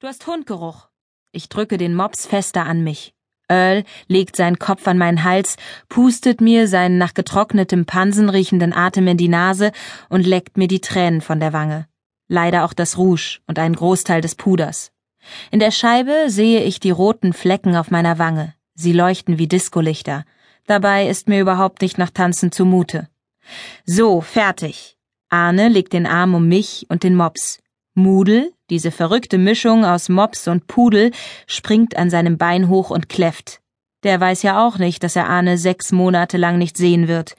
Du hast Hundgeruch. Ich drücke den Mops fester an mich. Earl legt seinen Kopf an meinen Hals, pustet mir seinen nach getrocknetem Pansen riechenden Atem in die Nase und leckt mir die Tränen von der Wange. Leider auch das Rouge und einen Großteil des Puders. In der Scheibe sehe ich die roten Flecken auf meiner Wange. Sie leuchten wie Discolichter. Dabei ist mir überhaupt nicht nach Tanzen zumute. So, fertig. Arne legt den Arm um mich und den Mops. Mudel, diese verrückte Mischung aus Mops und Pudel, springt an seinem Bein hoch und kläfft. Der weiß ja auch nicht, dass er Arne sechs Monate lang nicht sehen wird.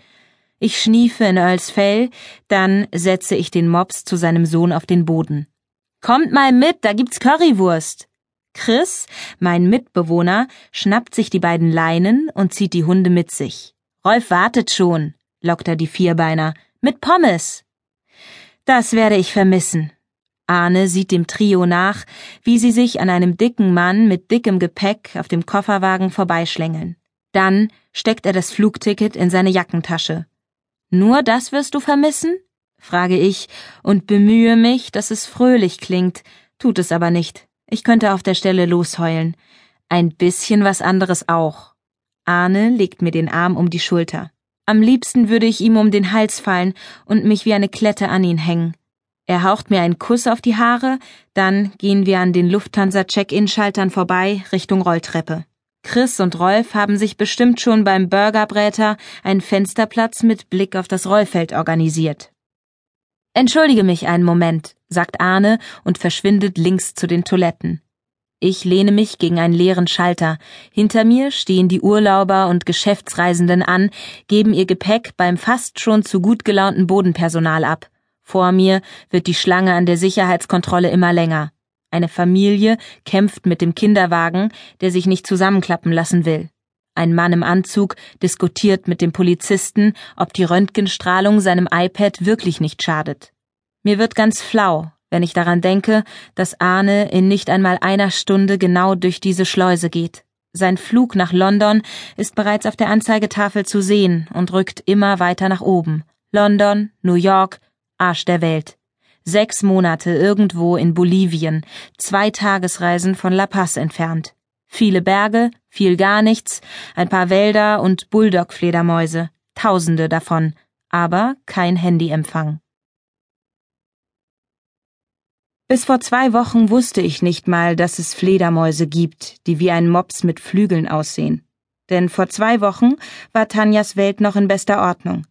Ich schniefe in Earls Fell, dann setze ich den Mops zu seinem Sohn auf den Boden. Kommt mal mit, da gibt's Currywurst. Chris, mein Mitbewohner, schnappt sich die beiden Leinen und zieht die Hunde mit sich. Rolf wartet schon, lockt er die Vierbeiner. Mit Pommes. Das werde ich vermissen. Arne sieht dem Trio nach, wie sie sich an einem dicken Mann mit dickem Gepäck auf dem Kofferwagen vorbeischlängeln. Dann steckt er das Flugticket in seine Jackentasche. Nur das wirst du vermissen? frage ich und bemühe mich, dass es fröhlich klingt, tut es aber nicht. Ich könnte auf der Stelle losheulen. Ein bisschen was anderes auch. Arne legt mir den Arm um die Schulter. Am liebsten würde ich ihm um den Hals fallen und mich wie eine Klette an ihn hängen. Er haucht mir einen Kuss auf die Haare, dann gehen wir an den Lufthansa-Check-In-Schaltern vorbei Richtung Rolltreppe. Chris und Rolf haben sich bestimmt schon beim Burgerbräter einen Fensterplatz mit Blick auf das Rollfeld organisiert. Entschuldige mich einen Moment, sagt Arne und verschwindet links zu den Toiletten. Ich lehne mich gegen einen leeren Schalter. Hinter mir stehen die Urlauber und Geschäftsreisenden an, geben ihr Gepäck beim fast schon zu gut gelaunten Bodenpersonal ab. Vor mir wird die Schlange an der Sicherheitskontrolle immer länger. Eine Familie kämpft mit dem Kinderwagen, der sich nicht zusammenklappen lassen will. Ein Mann im Anzug diskutiert mit dem Polizisten, ob die Röntgenstrahlung seinem iPad wirklich nicht schadet. Mir wird ganz flau, wenn ich daran denke, dass Arne in nicht einmal einer Stunde genau durch diese Schleuse geht. Sein Flug nach London ist bereits auf der Anzeigetafel zu sehen und rückt immer weiter nach oben. London, New York, Arsch der Welt. Sechs Monate irgendwo in Bolivien, zwei Tagesreisen von La Paz entfernt. Viele Berge, viel gar nichts, ein paar Wälder und Bulldog-Fledermäuse, tausende davon, aber kein Handyempfang. Bis vor zwei Wochen wusste ich nicht mal, dass es Fledermäuse gibt, die wie ein Mops mit Flügeln aussehen. Denn vor zwei Wochen war Tanjas Welt noch in bester Ordnung.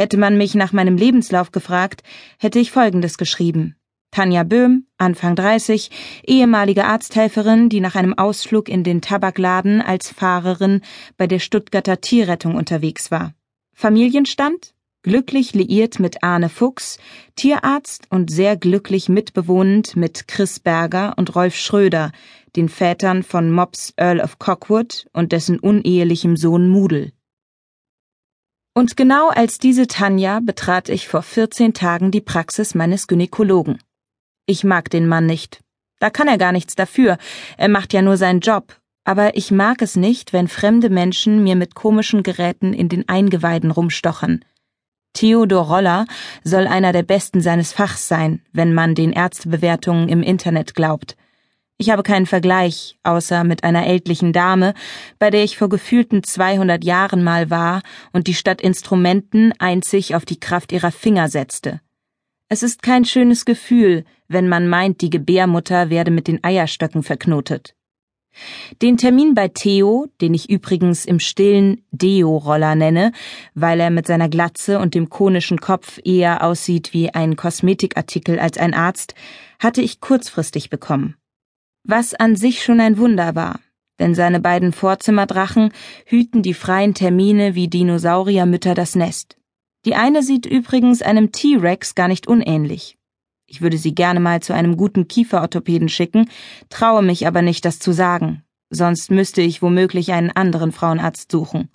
Hätte man mich nach meinem Lebenslauf gefragt, hätte ich Folgendes geschrieben. Tanja Böhm, Anfang 30, ehemalige Arzthelferin, die nach einem Ausflug in den Tabakladen als Fahrerin bei der Stuttgarter Tierrettung unterwegs war. Familienstand? Glücklich liiert mit Arne Fuchs, Tierarzt und sehr glücklich mitbewohnend mit Chris Berger und Rolf Schröder, den Vätern von Mops Earl of Cockwood und dessen unehelichem Sohn Mudel. Und genau als diese Tanja betrat ich vor 14 Tagen die Praxis meines Gynäkologen. Ich mag den Mann nicht. Da kann er gar nichts dafür. Er macht ja nur seinen Job. Aber ich mag es nicht, wenn fremde Menschen mir mit komischen Geräten in den Eingeweiden rumstochern. Theodor Roller soll einer der besten seines Fachs sein, wenn man den Ärztebewertungen im Internet glaubt. Ich habe keinen Vergleich, außer mit einer ältlichen Dame, bei der ich vor gefühlten 200 Jahren mal war und die statt Instrumenten einzig auf die Kraft ihrer Finger setzte. Es ist kein schönes Gefühl, wenn man meint, die Gebärmutter werde mit den Eierstöcken verknotet. Den Termin bei Theo, den ich übrigens im stillen Deo-Roller nenne, weil er mit seiner Glatze und dem konischen Kopf eher aussieht wie ein Kosmetikartikel als ein Arzt, hatte ich kurzfristig bekommen was an sich schon ein Wunder war, denn seine beiden Vorzimmerdrachen hüten die freien Termine wie Dinosauriermütter das Nest. Die eine sieht übrigens einem T-Rex gar nicht unähnlich. Ich würde sie gerne mal zu einem guten Kieferorthopäden schicken, traue mich aber nicht, das zu sagen, sonst müsste ich womöglich einen anderen Frauenarzt suchen.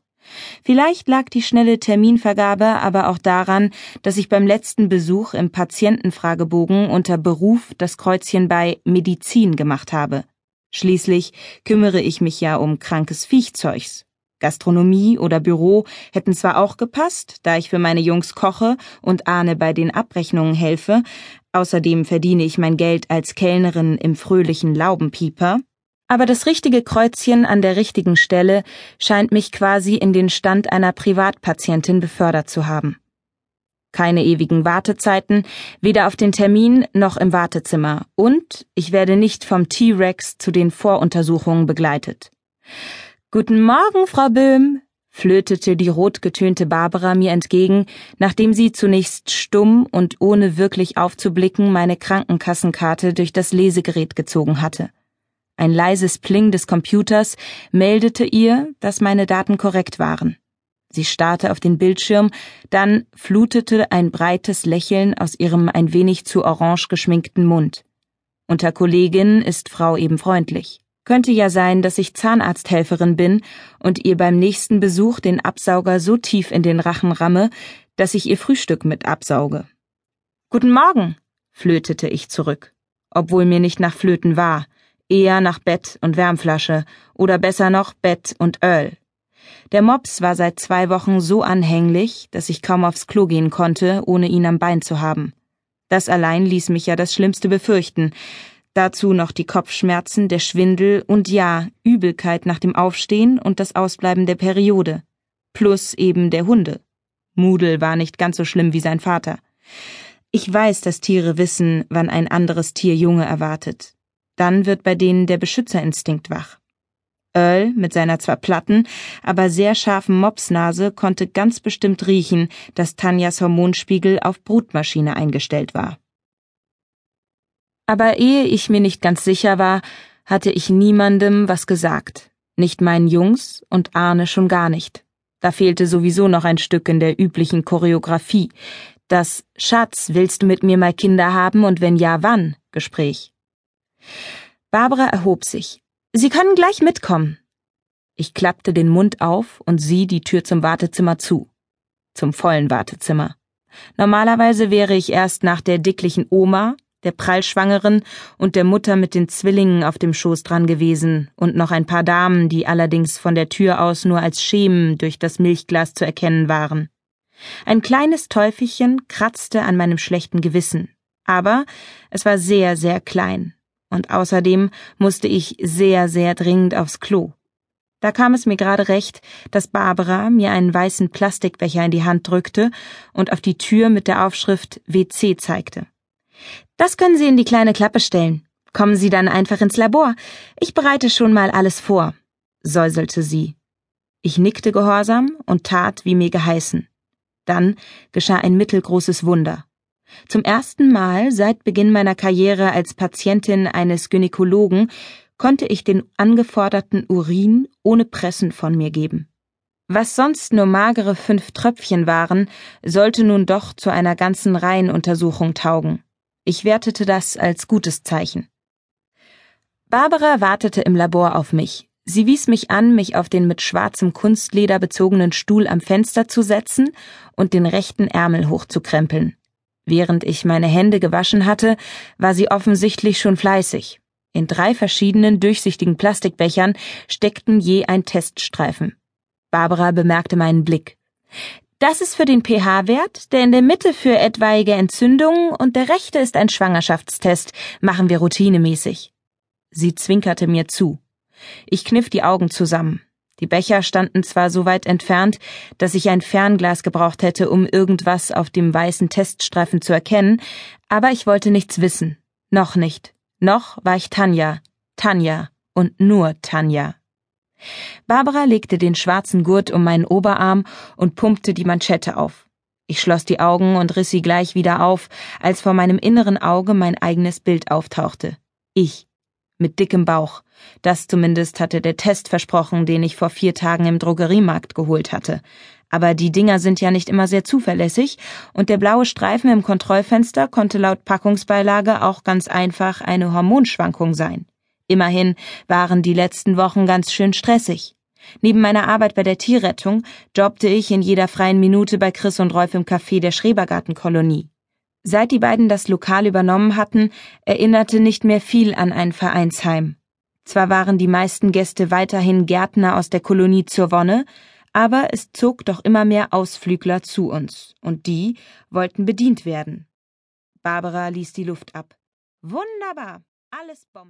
Vielleicht lag die schnelle Terminvergabe aber auch daran, dass ich beim letzten Besuch im Patientenfragebogen unter Beruf das Kreuzchen bei Medizin gemacht habe. Schließlich kümmere ich mich ja um krankes Viechzeugs. Gastronomie oder Büro hätten zwar auch gepasst, da ich für meine Jungs koche und Ahne bei den Abrechnungen helfe, Außerdem verdiene ich mein Geld als Kellnerin im fröhlichen Laubenpieper. Aber das richtige Kreuzchen an der richtigen Stelle scheint mich quasi in den Stand einer Privatpatientin befördert zu haben. Keine ewigen Wartezeiten, weder auf den Termin noch im Wartezimmer, und ich werde nicht vom T-Rex zu den Voruntersuchungen begleitet. Guten Morgen, Frau Böhm, flötete die rotgetönte Barbara mir entgegen, nachdem sie zunächst stumm und ohne wirklich aufzublicken meine Krankenkassenkarte durch das Lesegerät gezogen hatte. Ein leises Pling des Computers meldete ihr, dass meine Daten korrekt waren. Sie starrte auf den Bildschirm, dann flutete ein breites Lächeln aus ihrem ein wenig zu orange geschminkten Mund. Unter Kolleginnen ist Frau eben freundlich. Könnte ja sein, dass ich Zahnarzthelferin bin und ihr beim nächsten Besuch den Absauger so tief in den Rachen ramme, dass ich ihr Frühstück mit absauge. Guten Morgen, flötete ich zurück, obwohl mir nicht nach Flöten war, eher nach Bett und Wärmflasche oder besser noch Bett und Öl. Der Mops war seit zwei Wochen so anhänglich, dass ich kaum aufs Klo gehen konnte, ohne ihn am Bein zu haben. Das allein ließ mich ja das Schlimmste befürchten, Dazu noch die Kopfschmerzen, der Schwindel und ja, Übelkeit nach dem Aufstehen und das Ausbleiben der Periode. Plus eben der Hunde. Mudel war nicht ganz so schlimm wie sein Vater. Ich weiß, dass Tiere wissen, wann ein anderes Tier Junge erwartet. Dann wird bei denen der Beschützerinstinkt wach. Earl mit seiner zwar platten, aber sehr scharfen Mopsnase konnte ganz bestimmt riechen, dass Tanjas Hormonspiegel auf Brutmaschine eingestellt war. Aber ehe ich mir nicht ganz sicher war, hatte ich niemandem was gesagt. Nicht meinen Jungs und Arne schon gar nicht. Da fehlte sowieso noch ein Stück in der üblichen Choreografie. Das Schatz, willst du mit mir mal Kinder haben und wenn ja, wann? Gespräch. Barbara erhob sich. Sie können gleich mitkommen. Ich klappte den Mund auf und sie die Tür zum Wartezimmer zu. Zum vollen Wartezimmer. Normalerweise wäre ich erst nach der dicklichen Oma, der Prallschwangeren und der Mutter mit den Zwillingen auf dem Schoß dran gewesen und noch ein paar Damen, die allerdings von der Tür aus nur als Schemen durch das Milchglas zu erkennen waren. Ein kleines Teufelchen kratzte an meinem schlechten Gewissen, aber es war sehr, sehr klein, und außerdem musste ich sehr, sehr dringend aufs Klo. Da kam es mir gerade recht, dass Barbara mir einen weißen Plastikbecher in die Hand drückte und auf die Tür mit der Aufschrift WC zeigte. Das können Sie in die kleine Klappe stellen. Kommen Sie dann einfach ins Labor. Ich bereite schon mal alles vor, säuselte sie. Ich nickte gehorsam und tat, wie mir geheißen. Dann geschah ein mittelgroßes Wunder. Zum ersten Mal seit Beginn meiner Karriere als Patientin eines Gynäkologen konnte ich den angeforderten Urin ohne Pressen von mir geben. Was sonst nur magere fünf Tröpfchen waren, sollte nun doch zu einer ganzen Reihenuntersuchung taugen. Ich wertete das als gutes Zeichen. Barbara wartete im Labor auf mich. Sie wies mich an, mich auf den mit schwarzem Kunstleder bezogenen Stuhl am Fenster zu setzen und den rechten Ärmel hochzukrempeln. Während ich meine Hände gewaschen hatte, war sie offensichtlich schon fleißig. In drei verschiedenen durchsichtigen Plastikbechern steckten je ein Teststreifen. Barbara bemerkte meinen Blick. Das ist für den pH-Wert, der in der Mitte für etwaige Entzündungen und der rechte ist ein Schwangerschaftstest, machen wir routinemäßig. Sie zwinkerte mir zu. Ich kniff die Augen zusammen. Die Becher standen zwar so weit entfernt, dass ich ein Fernglas gebraucht hätte, um irgendwas auf dem weißen Teststreifen zu erkennen, aber ich wollte nichts wissen. Noch nicht. Noch war ich Tanja. Tanja und nur Tanja. Barbara legte den schwarzen Gurt um meinen Oberarm und pumpte die Manschette auf. Ich schloss die Augen und riss sie gleich wieder auf, als vor meinem inneren Auge mein eigenes Bild auftauchte. Ich. Mit dickem Bauch. Das zumindest hatte der Test versprochen, den ich vor vier Tagen im Drogeriemarkt geholt hatte. Aber die Dinger sind ja nicht immer sehr zuverlässig, und der blaue Streifen im Kontrollfenster konnte laut Packungsbeilage auch ganz einfach eine Hormonschwankung sein. Immerhin waren die letzten Wochen ganz schön stressig. Neben meiner Arbeit bei der Tierrettung jobbte ich in jeder freien Minute bei Chris und Rolf im Café der Schrebergartenkolonie. Seit die beiden das Lokal übernommen hatten, erinnerte nicht mehr viel an ein Vereinsheim. Zwar waren die meisten Gäste weiterhin Gärtner aus der Kolonie zur Wonne, aber es zog doch immer mehr Ausflügler zu uns, und die wollten bedient werden. Barbara ließ die Luft ab. Wunderbar. Alles Bombe.